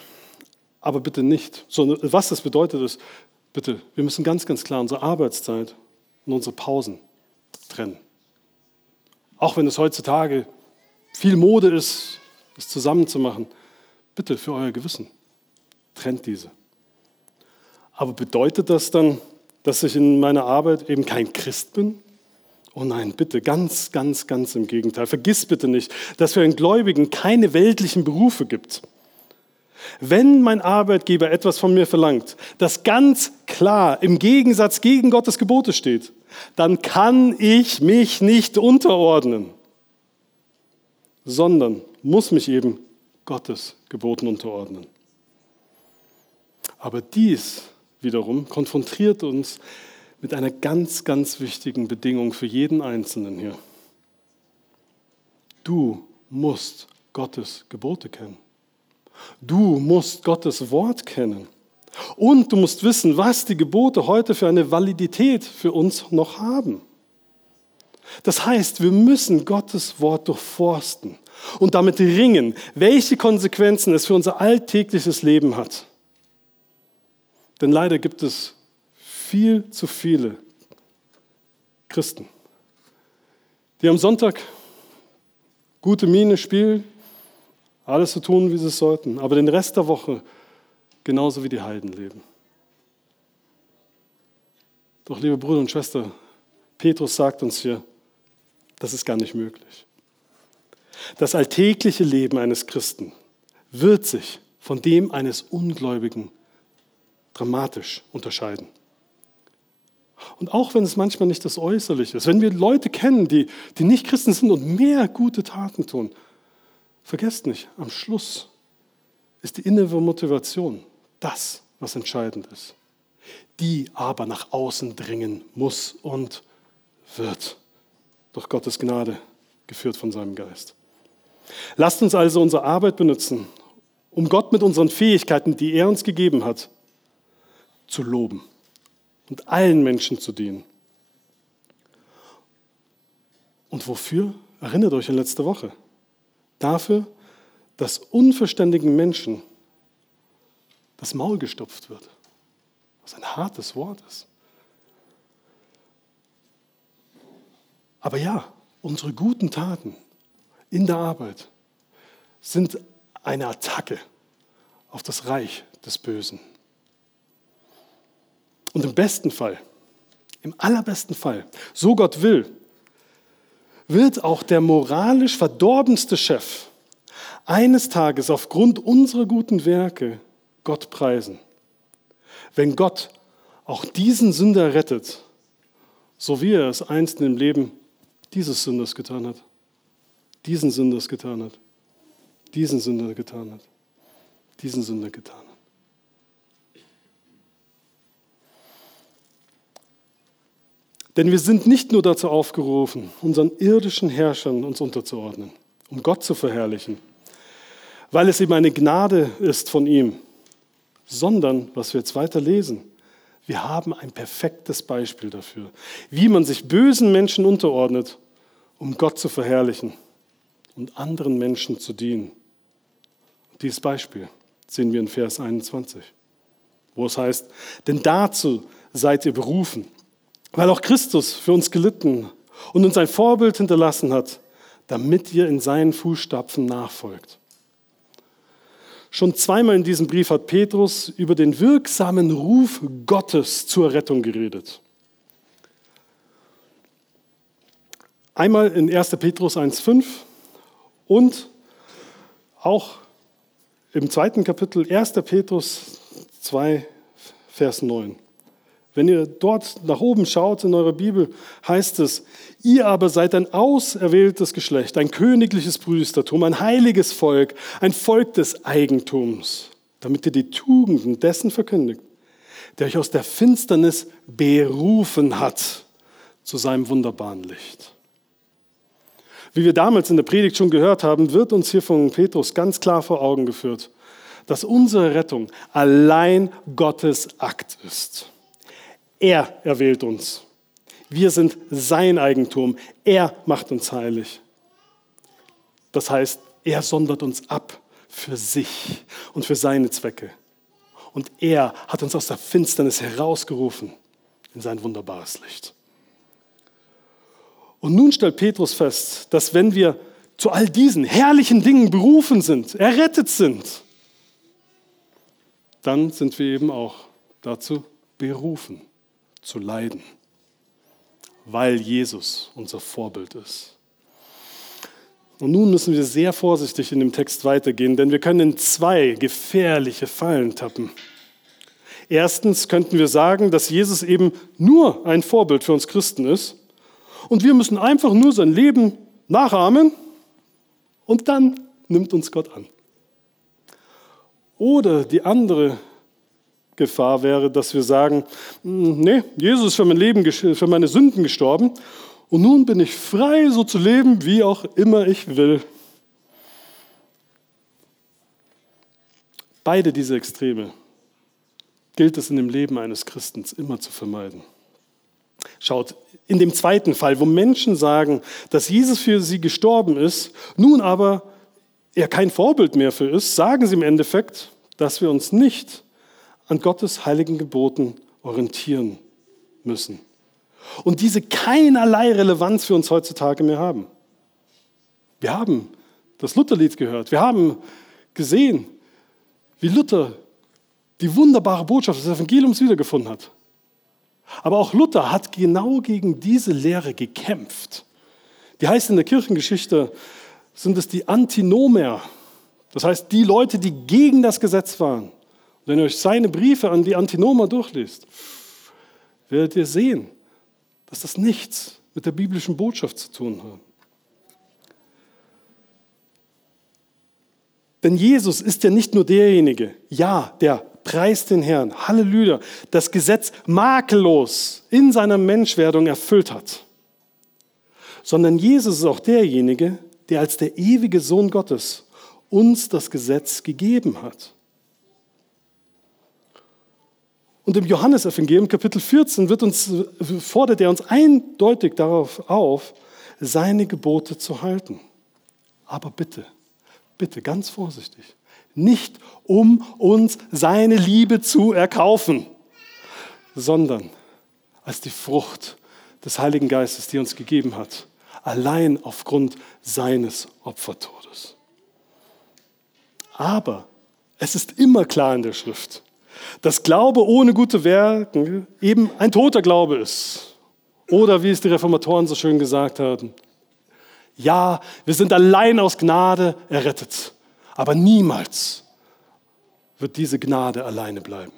aber bitte nicht, sondern was das bedeutet ist, bitte, wir müssen ganz, ganz klar unsere Arbeitszeit und unsere Pausen trennen. Auch wenn es heutzutage viel Mode ist, es zusammenzumachen, bitte für euer Gewissen, trennt diese. Aber bedeutet das dann, dass ich in meiner Arbeit eben kein Christ bin? Oh nein, bitte, ganz, ganz, ganz im Gegenteil. Vergiss bitte nicht, dass für einen Gläubigen keine weltlichen Berufe gibt. Wenn mein Arbeitgeber etwas von mir verlangt, das ganz klar im Gegensatz gegen Gottes Gebote steht, dann kann ich mich nicht unterordnen, sondern muss mich eben Gottes Geboten unterordnen. Aber dies wiederum konfrontiert uns mit einer ganz, ganz wichtigen Bedingung für jeden Einzelnen hier. Du musst Gottes Gebote kennen. Du musst Gottes Wort kennen. Und du musst wissen, was die Gebote heute für eine Validität für uns noch haben. Das heißt, wir müssen Gottes Wort durchforsten und damit ringen, welche Konsequenzen es für unser alltägliches Leben hat. Denn leider gibt es viel zu viele Christen, die am Sonntag gute Miene spielen, alles zu tun, wie sie es sollten, aber den Rest der Woche genauso wie die Heiden leben. Doch, liebe Brüder und Schwestern, Petrus sagt uns hier, das ist gar nicht möglich. Das alltägliche Leben eines Christen wird sich von dem eines Ungläubigen dramatisch unterscheiden. Und auch wenn es manchmal nicht das Äußerliche ist, wenn wir Leute kennen, die, die nicht Christen sind und mehr gute Taten tun, Vergesst nicht, am Schluss ist die innere Motivation das, was entscheidend ist, die aber nach außen dringen muss und wird durch Gottes Gnade geführt von seinem Geist. Lasst uns also unsere Arbeit benutzen, um Gott mit unseren Fähigkeiten, die er uns gegeben hat, zu loben und allen Menschen zu dienen. Und wofür? Erinnert euch an letzte Woche dafür, dass unverständigen Menschen das Maul gestopft wird. Was ein hartes Wort ist. Aber ja, unsere guten Taten in der Arbeit sind eine Attacke auf das Reich des Bösen. Und im besten Fall, im allerbesten Fall, so Gott will, wird auch der moralisch verdorbenste Chef eines Tages aufgrund unserer guten Werke Gott preisen. Wenn Gott auch diesen Sünder rettet, so wie er es einst im Leben dieses Sünders getan hat, diesen Sünders getan hat, diesen Sünder getan hat, diesen Sünder getan hat. Denn wir sind nicht nur dazu aufgerufen, unseren irdischen Herrschern uns unterzuordnen um Gott zu verherrlichen, weil es eben eine Gnade ist von ihm, sondern, was wir jetzt weiter lesen, wir haben ein perfektes Beispiel dafür, wie man sich bösen Menschen unterordnet, um Gott zu verherrlichen und anderen Menschen zu dienen. Dieses Beispiel sehen wir in Vers 21, wo es heißt, denn dazu seid ihr berufen, weil auch Christus für uns gelitten und uns ein Vorbild hinterlassen hat, damit ihr in seinen Fußstapfen nachfolgt. Schon zweimal in diesem Brief hat Petrus über den wirksamen Ruf Gottes zur Rettung geredet. Einmal in 1. Petrus 1.5 und auch im zweiten Kapitel 1. Petrus 2, Vers 9. Wenn ihr dort nach oben schaut in eurer Bibel, heißt es, ihr aber seid ein auserwähltes Geschlecht, ein königliches Priestertum, ein heiliges Volk, ein Volk des Eigentums, damit ihr die Tugenden dessen verkündigt, der euch aus der Finsternis berufen hat zu seinem wunderbaren Licht. Wie wir damals in der Predigt schon gehört haben, wird uns hier von Petrus ganz klar vor Augen geführt, dass unsere Rettung allein Gottes Akt ist. Er erwählt uns. Wir sind sein Eigentum. Er macht uns heilig. Das heißt, er sondert uns ab für sich und für seine Zwecke. Und er hat uns aus der Finsternis herausgerufen in sein wunderbares Licht. Und nun stellt Petrus fest, dass wenn wir zu all diesen herrlichen Dingen berufen sind, errettet sind, dann sind wir eben auch dazu berufen zu leiden, weil Jesus unser Vorbild ist. Und nun müssen wir sehr vorsichtig in dem Text weitergehen, denn wir können in zwei gefährliche Fallen tappen. Erstens könnten wir sagen, dass Jesus eben nur ein Vorbild für uns Christen ist und wir müssen einfach nur sein Leben nachahmen und dann nimmt uns Gott an. Oder die andere Gefahr wäre, dass wir sagen, hm, nee, Jesus ist für mein Leben, für meine Sünden gestorben und nun bin ich frei, so zu leben, wie auch immer ich will. Beide diese Extreme gilt es in dem Leben eines Christens immer zu vermeiden. Schaut, in dem zweiten Fall, wo Menschen sagen, dass Jesus für sie gestorben ist, nun aber er kein Vorbild mehr für ist, sagen sie im Endeffekt, dass wir uns nicht an Gottes heiligen Geboten orientieren müssen. Und diese keinerlei Relevanz für uns heutzutage mehr haben. Wir haben das Lutherlied gehört. Wir haben gesehen, wie Luther die wunderbare Botschaft des Evangeliums wiedergefunden hat. Aber auch Luther hat genau gegen diese Lehre gekämpft. Die heißt in der Kirchengeschichte, sind es die Antinomer. Das heißt, die Leute, die gegen das Gesetz waren. Wenn ihr euch seine Briefe an die Antinomer durchliest, werdet ihr sehen, dass das nichts mit der biblischen Botschaft zu tun hat. Denn Jesus ist ja nicht nur derjenige, ja, der preist den Herrn, Halleluja, das Gesetz makellos in seiner Menschwerdung erfüllt hat, sondern Jesus ist auch derjenige, der als der ewige Sohn Gottes uns das Gesetz gegeben hat. Und im Johannesevangelium Kapitel 14 wird uns, fordert er uns eindeutig darauf auf, seine Gebote zu halten. Aber bitte, bitte ganz vorsichtig, nicht um uns seine Liebe zu erkaufen, sondern als die Frucht des Heiligen Geistes, die er uns gegeben hat, allein aufgrund seines Opfertodes. Aber es ist immer klar in der Schrift, dass Glaube ohne gute Werke eben ein toter Glaube ist. Oder wie es die Reformatoren so schön gesagt haben, ja, wir sind allein aus Gnade errettet, aber niemals wird diese Gnade alleine bleiben.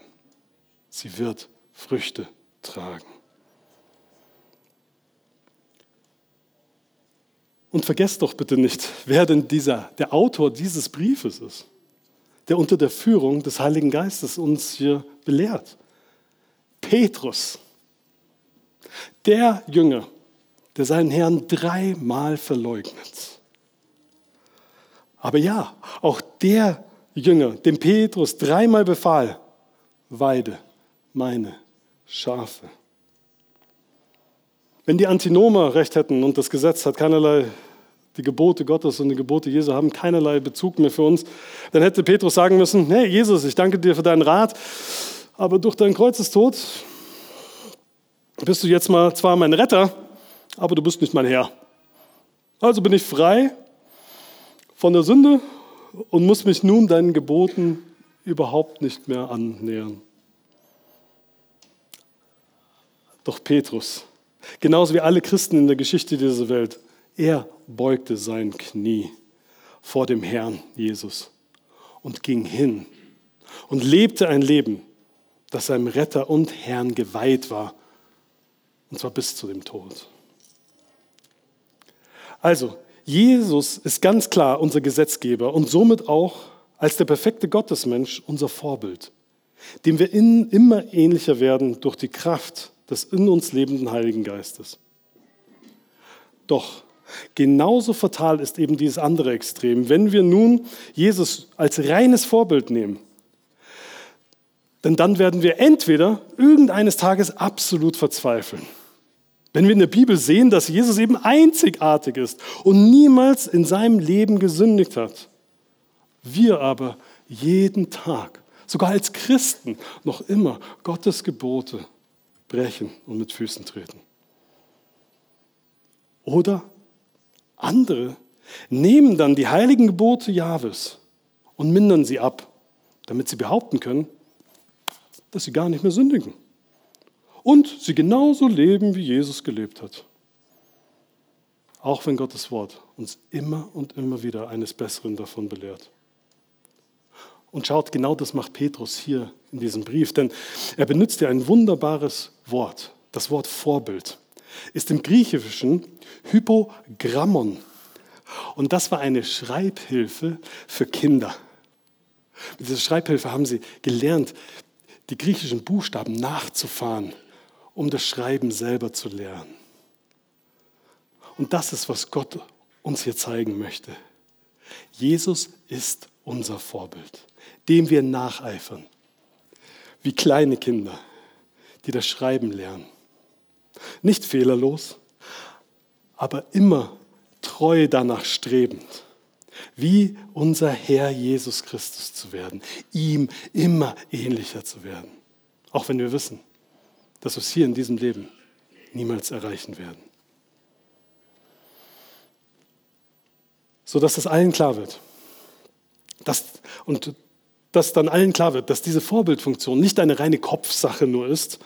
Sie wird Früchte tragen. Und vergesst doch bitte nicht, wer denn dieser, der Autor dieses Briefes ist der unter der Führung des Heiligen Geistes uns hier belehrt. Petrus, der Jünger, der seinen Herrn dreimal verleugnet. Aber ja, auch der Jünger, dem Petrus dreimal befahl, weide meine Schafe. Wenn die Antinomer recht hätten und das Gesetz hat keinerlei, die Gebote Gottes und die Gebote Jesu haben keinerlei Bezug mehr für uns, dann hätte Petrus sagen müssen, hey Jesus, ich danke dir für deinen Rat, aber durch dein Kreuzestod bist du jetzt mal zwar mein Retter, aber du bist nicht mein Herr. Also bin ich frei von der Sünde und muss mich nun deinen Geboten überhaupt nicht mehr annähern. Doch Petrus, genauso wie alle Christen in der Geschichte dieser Welt, er beugte sein Knie vor dem Herrn Jesus und ging hin und lebte ein Leben, das seinem Retter und Herrn geweiht war, und zwar bis zu dem Tod. Also, Jesus ist ganz klar unser Gesetzgeber und somit auch als der perfekte Gottesmensch unser Vorbild, dem wir in, immer ähnlicher werden durch die Kraft des in uns lebenden Heiligen Geistes. Doch genauso fatal ist eben dieses andere Extrem. Wenn wir nun Jesus als reines Vorbild nehmen, denn dann werden wir entweder irgendeines Tages absolut verzweifeln wenn wir in der Bibel sehen, dass Jesus eben einzigartig ist und niemals in seinem Leben gesündigt hat, wir aber jeden Tag, sogar als Christen, noch immer Gottes Gebote brechen und mit Füßen treten. Oder andere nehmen dann die heiligen Gebote Jahwes und mindern sie ab, damit sie behaupten können, dass sie gar nicht mehr sündigen und sie genauso leben, wie Jesus gelebt hat. Auch wenn Gottes Wort uns immer und immer wieder eines Besseren davon belehrt. Und schaut, genau das macht Petrus hier in diesem Brief, denn er benutzt ja ein wunderbares Wort. Das Wort Vorbild ist im Griechischen Hypogrammon. Und das war eine Schreibhilfe für Kinder. Mit dieser Schreibhilfe haben sie gelernt, die griechischen Buchstaben nachzufahren um das Schreiben selber zu lernen. Und das ist, was Gott uns hier zeigen möchte. Jesus ist unser Vorbild, dem wir nacheifern, wie kleine Kinder, die das Schreiben lernen. Nicht fehlerlos, aber immer treu danach strebend, wie unser Herr Jesus Christus zu werden, ihm immer ähnlicher zu werden. Auch wenn wir wissen, dass wir es hier in diesem Leben niemals erreichen werden. So dass es allen klar wird. Dass, und dass dann allen klar wird, dass diese Vorbildfunktion nicht eine reine Kopfsache nur ist,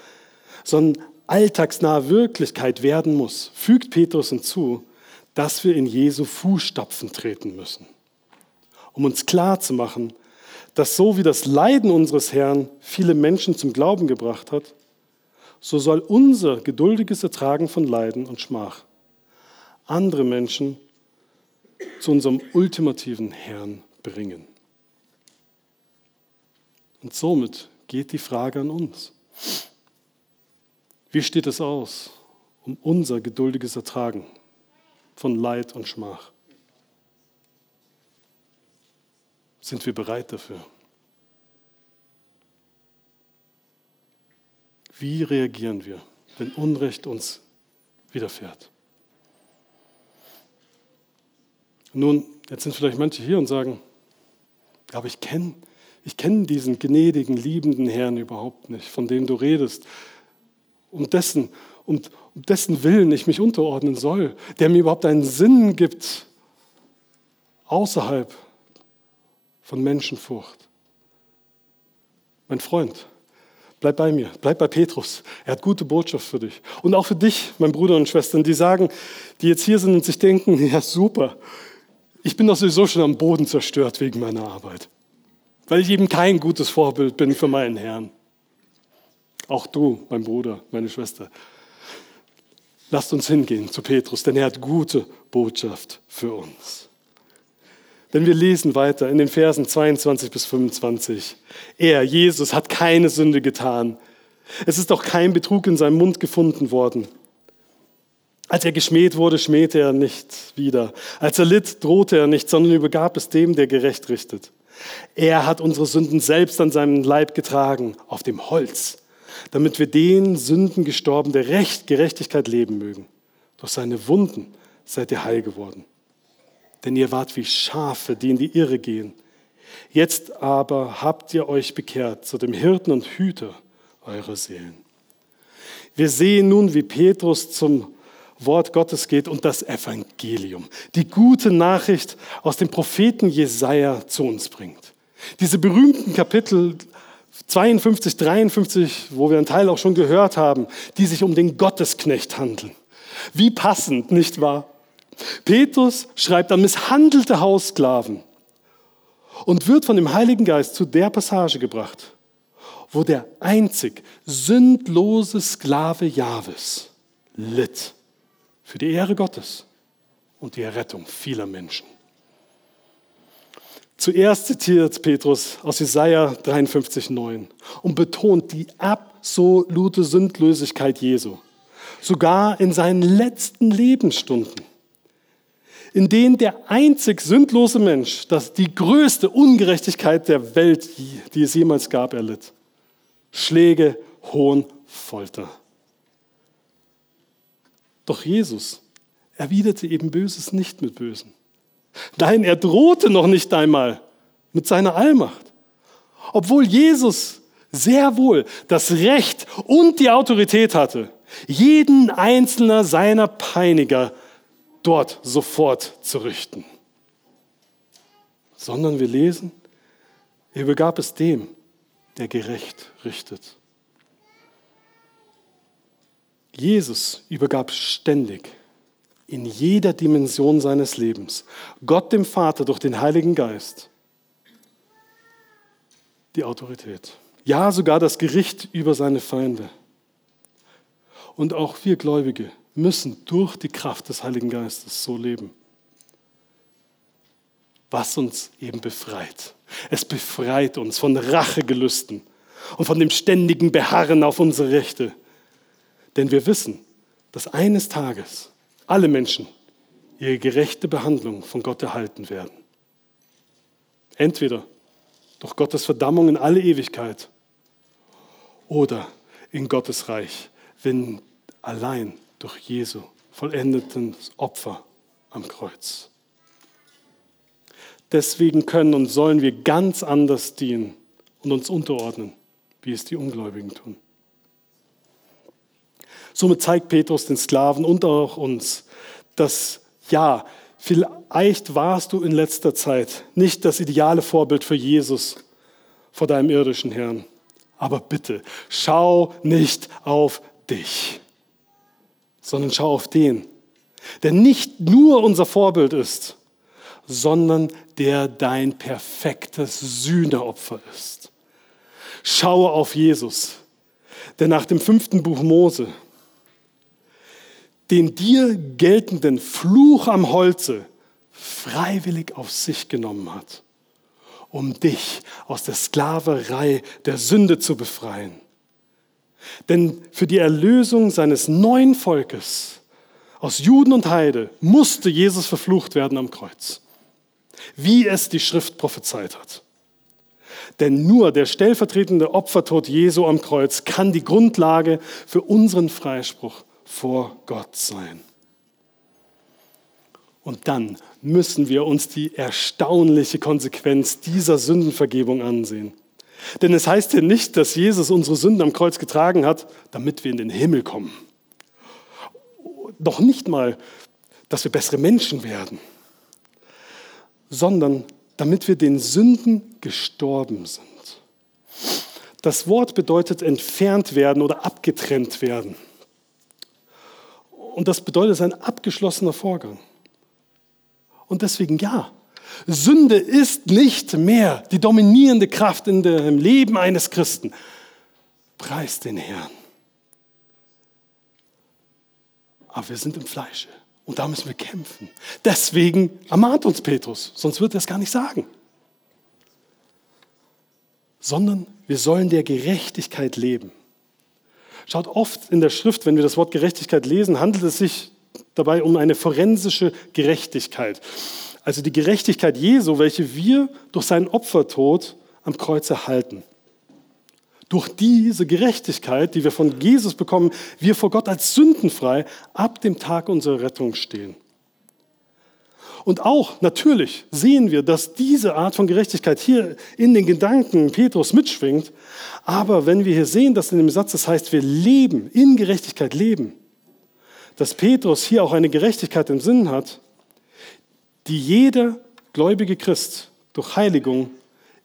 sondern alltagsnahe Wirklichkeit werden muss, fügt Petrus hinzu, dass wir in Jesu Fußstapfen treten müssen, um uns klar zu machen, dass so wie das Leiden unseres Herrn viele Menschen zum Glauben gebracht hat, so soll unser geduldiges Ertragen von Leiden und Schmach andere Menschen zu unserem ultimativen Herrn bringen. Und somit geht die Frage an uns. Wie steht es aus um unser geduldiges Ertragen von Leid und Schmach? Sind wir bereit dafür? Wie reagieren wir, wenn Unrecht uns widerfährt? Nun, jetzt sind vielleicht manche hier und sagen, aber ich kenne ich kenn diesen gnädigen, liebenden Herrn überhaupt nicht, von dem du redest, um dessen, um, um dessen Willen ich mich unterordnen soll, der mir überhaupt einen Sinn gibt außerhalb von Menschenfurcht. Mein Freund, Bleib bei mir, bleib bei Petrus. Er hat gute Botschaft für dich. Und auch für dich, mein Bruder und Schwestern, die sagen, die jetzt hier sind und sich denken, ja super, ich bin doch sowieso schon am Boden zerstört wegen meiner Arbeit. Weil ich eben kein gutes Vorbild bin für meinen Herrn. Auch du, mein Bruder, meine Schwester. Lasst uns hingehen zu Petrus, denn er hat gute Botschaft für uns. Denn wir lesen weiter in den Versen 22 bis 25. Er, Jesus, hat keine Sünde getan. Es ist auch kein Betrug in seinem Mund gefunden worden. Als er geschmäht wurde, schmähte er nicht wieder. Als er litt, drohte er nicht, sondern übergab es dem, der gerecht richtet. Er hat unsere Sünden selbst an seinem Leib getragen, auf dem Holz, damit wir den Sünden gestorben, der Recht, Gerechtigkeit leben mögen. Durch seine Wunden seid ihr heil geworden. Denn ihr wart wie Schafe, die in die Irre gehen. Jetzt aber habt ihr euch bekehrt zu dem Hirten und Hüter eurer Seelen. Wir sehen nun, wie Petrus zum Wort Gottes geht und das Evangelium, die gute Nachricht aus dem Propheten Jesaja zu uns bringt. Diese berühmten Kapitel 52, 53, wo wir einen Teil auch schon gehört haben, die sich um den Gottesknecht handeln. Wie passend, nicht wahr? Petrus schreibt an misshandelte Haussklaven und wird von dem Heiligen Geist zu der Passage gebracht, wo der einzig sündlose Sklave Jahwes litt für die Ehre Gottes und die Errettung vieler Menschen. Zuerst zitiert Petrus aus Jesaja 53,9 und betont die absolute Sündlosigkeit Jesu, sogar in seinen letzten Lebensstunden, in denen der einzig sündlose Mensch das die größte Ungerechtigkeit der Welt, die es jemals gab, erlitt. Schläge, Hohn, Folter. Doch Jesus erwiderte eben Böses nicht mit Bösen. Nein, er drohte noch nicht einmal mit seiner Allmacht. Obwohl Jesus sehr wohl das Recht und die Autorität hatte, jeden einzelner seiner Peiniger dort sofort zu richten. Sondern wir lesen, er übergab es dem, der gerecht richtet. Jesus übergab ständig in jeder Dimension seines Lebens Gott dem Vater durch den Heiligen Geist die Autorität. Ja, sogar das Gericht über seine Feinde. Und auch wir Gläubige müssen durch die Kraft des Heiligen Geistes so leben. Was uns eben befreit. Es befreit uns von Rachegelüsten und von dem ständigen Beharren auf unsere Rechte. Denn wir wissen, dass eines Tages alle Menschen ihre gerechte Behandlung von Gott erhalten werden. Entweder durch Gottes Verdammung in alle Ewigkeit oder in Gottes Reich, wenn allein durch Jesu vollendetes Opfer am Kreuz. Deswegen können und sollen wir ganz anders dienen und uns unterordnen, wie es die Ungläubigen tun. Somit zeigt Petrus den Sklaven und auch uns, dass ja, vielleicht warst du in letzter Zeit nicht das ideale Vorbild für Jesus vor deinem irdischen Herrn. Aber bitte, schau nicht auf dich, sondern schau auf den, der nicht nur unser Vorbild ist, sondern der dein perfektes Sühneopfer ist. Schaue auf Jesus, der nach dem fünften Buch Mose den dir geltenden Fluch am Holze freiwillig auf sich genommen hat, um dich aus der Sklaverei der Sünde zu befreien. Denn für die Erlösung seines neuen Volkes aus Juden und Heide musste Jesus verflucht werden am Kreuz, wie es die Schrift prophezeit hat. Denn nur der stellvertretende Opfertod Jesu am Kreuz kann die Grundlage für unseren Freispruch vor Gott sein. Und dann müssen wir uns die erstaunliche Konsequenz dieser Sündenvergebung ansehen. Denn es heißt hier nicht, dass Jesus unsere Sünden am Kreuz getragen hat, damit wir in den Himmel kommen. Doch nicht mal, dass wir bessere Menschen werden, sondern damit wir den Sünden gestorben sind. Das Wort bedeutet entfernt werden oder abgetrennt werden. Und das bedeutet, es ist ein abgeschlossener Vorgang. Und deswegen ja, Sünde ist nicht mehr die dominierende Kraft in dem Leben eines Christen. Preis den Herrn. Aber wir sind im Fleische und da müssen wir kämpfen. Deswegen ermahnt uns Petrus, sonst wird er es gar nicht sagen. Sondern wir sollen der Gerechtigkeit leben. Schaut oft in der Schrift, wenn wir das Wort Gerechtigkeit lesen, handelt es sich dabei um eine forensische Gerechtigkeit. Also die Gerechtigkeit Jesu, welche wir durch seinen Opfertod am Kreuz erhalten. Durch diese Gerechtigkeit, die wir von Jesus bekommen, wir vor Gott als sündenfrei ab dem Tag unserer Rettung stehen. Und auch natürlich sehen wir, dass diese Art von Gerechtigkeit hier in den Gedanken Petrus mitschwingt. Aber wenn wir hier sehen, dass in dem Satz das heißt, wir leben, in Gerechtigkeit leben, dass Petrus hier auch eine Gerechtigkeit im Sinn hat, die jeder gläubige Christ durch Heiligung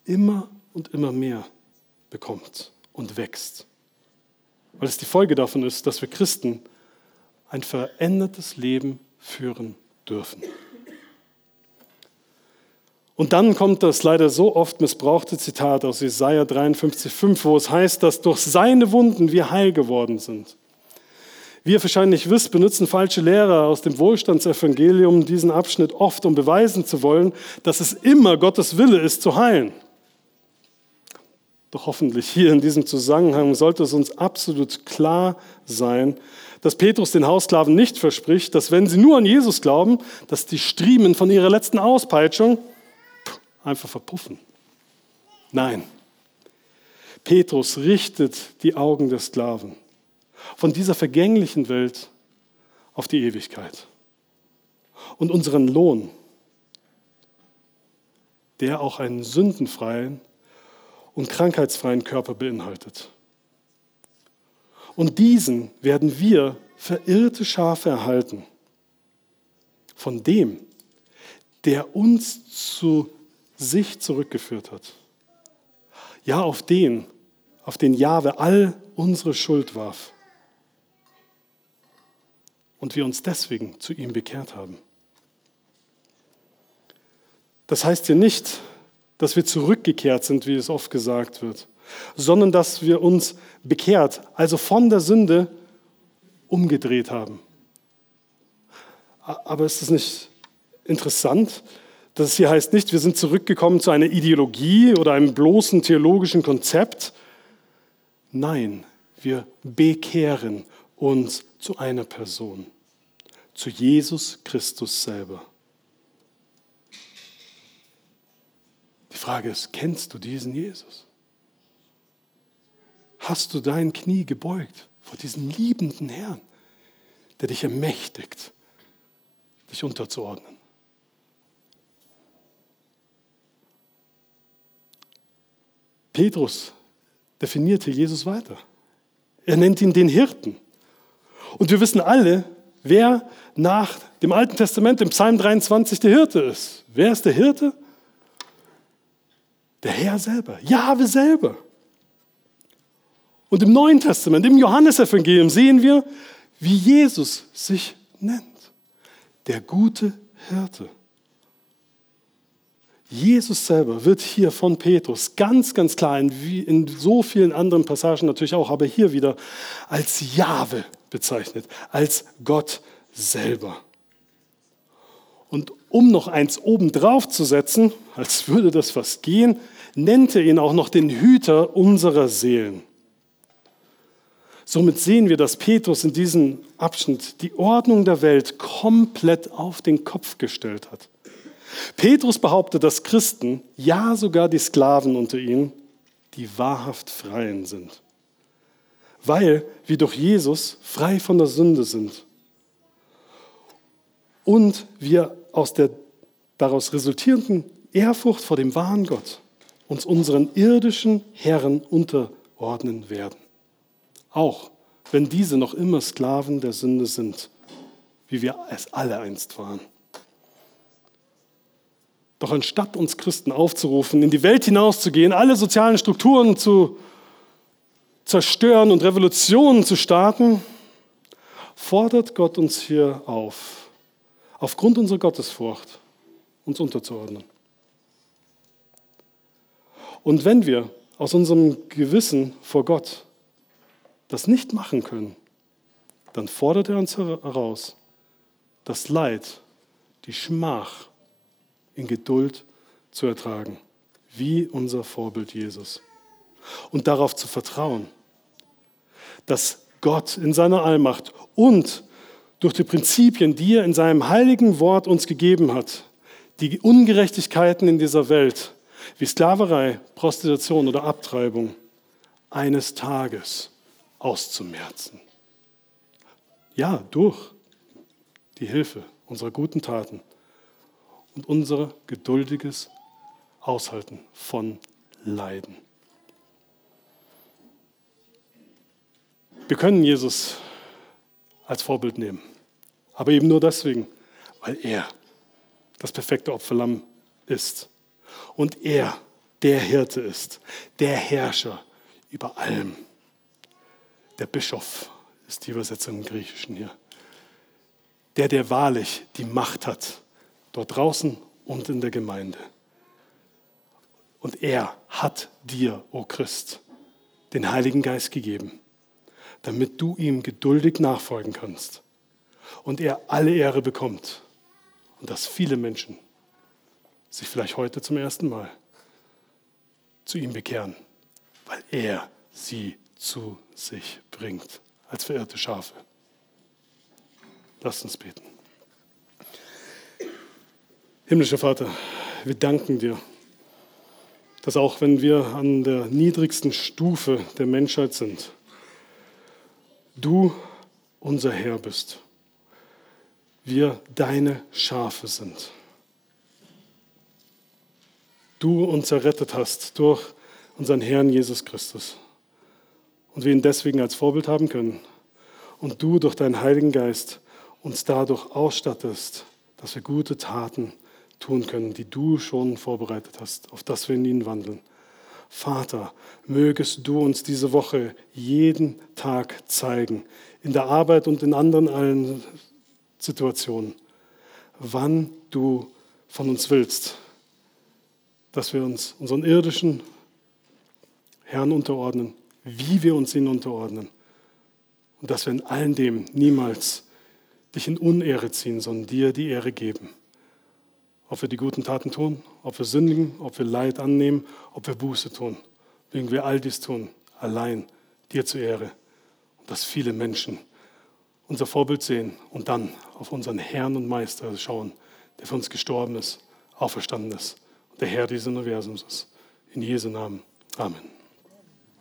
immer und immer mehr bekommt und wächst. Weil es die Folge davon ist, dass wir Christen ein verändertes Leben führen dürfen. Und dann kommt das leider so oft missbrauchte Zitat aus Jesaja 53,5, wo es heißt, dass durch seine Wunden wir heil geworden sind. Wie ihr wahrscheinlich wisst, benutzen falsche Lehrer aus dem Wohlstandsevangelium diesen Abschnitt oft, um beweisen zu wollen, dass es immer Gottes Wille ist, zu heilen. Doch hoffentlich hier in diesem Zusammenhang sollte es uns absolut klar sein, dass Petrus den Haussklaven nicht verspricht, dass wenn sie nur an Jesus glauben, dass die Striemen von ihrer letzten Auspeitschung einfach verpuffen. Nein, Petrus richtet die Augen der Sklaven von dieser vergänglichen Welt auf die Ewigkeit und unseren Lohn, der auch einen sündenfreien und krankheitsfreien Körper beinhaltet. Und diesen werden wir verirrte Schafe erhalten von dem, der uns zu sich zurückgeführt hat. Ja, auf den, auf den Jahwe all unsere Schuld warf. Und wir uns deswegen zu ihm bekehrt haben. Das heißt hier nicht, dass wir zurückgekehrt sind, wie es oft gesagt wird, sondern dass wir uns bekehrt, also von der Sünde umgedreht haben. Aber ist es nicht interessant, das hier heißt nicht, wir sind zurückgekommen zu einer Ideologie oder einem bloßen theologischen Konzept. Nein, wir bekehren uns zu einer Person, zu Jesus Christus selber. Die Frage ist, kennst du diesen Jesus? Hast du dein Knie gebeugt vor diesem liebenden Herrn, der dich ermächtigt, dich unterzuordnen? Petrus definierte Jesus weiter. Er nennt ihn den Hirten. Und wir wissen alle, wer nach dem Alten Testament im Psalm 23 der Hirte ist. Wer ist der Hirte? Der Herr selber, Jahwe selber. Und im Neuen Testament, im Johannesevangelium sehen wir, wie Jesus sich nennt. Der gute Hirte. Jesus selber wird hier von Petrus ganz, ganz klar, in, in so vielen anderen Passagen natürlich auch, aber hier wieder als Jahwe bezeichnet, als Gott selber. Und um noch eins obendrauf zu setzen, als würde das was gehen, nennt er ihn auch noch den Hüter unserer Seelen. Somit sehen wir, dass Petrus in diesem Abschnitt die Ordnung der Welt komplett auf den Kopf gestellt hat. Petrus behauptet, dass Christen, ja sogar die Sklaven unter ihnen, die wahrhaft Freien sind. Weil wir durch Jesus frei von der Sünde sind. Und wir aus der daraus resultierenden Ehrfurcht vor dem wahren Gott uns unseren irdischen Herren unterordnen werden. Auch wenn diese noch immer Sklaven der Sünde sind, wie wir es alle einst waren. Doch anstatt uns Christen aufzurufen, in die Welt hinauszugehen, alle sozialen Strukturen zu zerstören und Revolutionen zu starten, fordert Gott uns hier auf, aufgrund unserer Gottesfurcht uns unterzuordnen. Und wenn wir aus unserem Gewissen vor Gott das nicht machen können, dann fordert er uns heraus, das Leid, die Schmach in Geduld zu ertragen, wie unser Vorbild Jesus. Und darauf zu vertrauen, dass Gott in seiner Allmacht und durch die Prinzipien, die er in seinem heiligen Wort uns gegeben hat, die Ungerechtigkeiten in dieser Welt, wie Sklaverei, Prostitution oder Abtreibung, eines Tages auszumerzen. Ja, durch die Hilfe unserer guten Taten und unser geduldiges Aushalten von Leiden. Wir können Jesus als Vorbild nehmen, aber eben nur deswegen, weil er das perfekte Opferlamm ist und er der Hirte ist, der Herrscher über allem. Der Bischof ist die Übersetzung im Griechischen hier. Der, der wahrlich die Macht hat, dort draußen und in der Gemeinde. Und er hat dir, o oh Christ, den Heiligen Geist gegeben, damit du ihm geduldig nachfolgen kannst und er alle Ehre bekommt und dass viele Menschen sich vielleicht heute zum ersten Mal zu ihm bekehren, weil er sie zu sich bringt als verirrte Schafe. Lasst uns beten. Himmlischer Vater, wir danken dir, dass auch wenn wir an der niedrigsten Stufe der Menschheit sind, du unser Herr bist, wir deine Schafe sind. Du uns errettet hast durch unseren Herrn Jesus Christus. Und wir ihn deswegen als Vorbild haben können. Und du durch deinen Heiligen Geist uns dadurch ausstattest, dass wir gute Taten tun können, die du schon vorbereitet hast, auf das wir in ihnen wandeln. Vater, mögest du uns diese Woche jeden Tag zeigen, in der Arbeit und in anderen allen Situationen, wann du von uns willst, dass wir uns unseren irdischen Herrn unterordnen, wie wir uns ihnen unterordnen und dass wir in allen dem niemals dich in Unehre ziehen, sondern dir die Ehre geben. Ob wir die guten Taten tun, ob wir sündigen, ob wir Leid annehmen, ob wir Buße tun. Mögen wir all dies tun, allein dir zur Ehre. Und dass viele Menschen unser Vorbild sehen und dann auf unseren Herrn und Meister schauen, der für uns gestorben ist, auferstanden ist und der Herr dieses Universums ist. In Jesu Namen. Amen.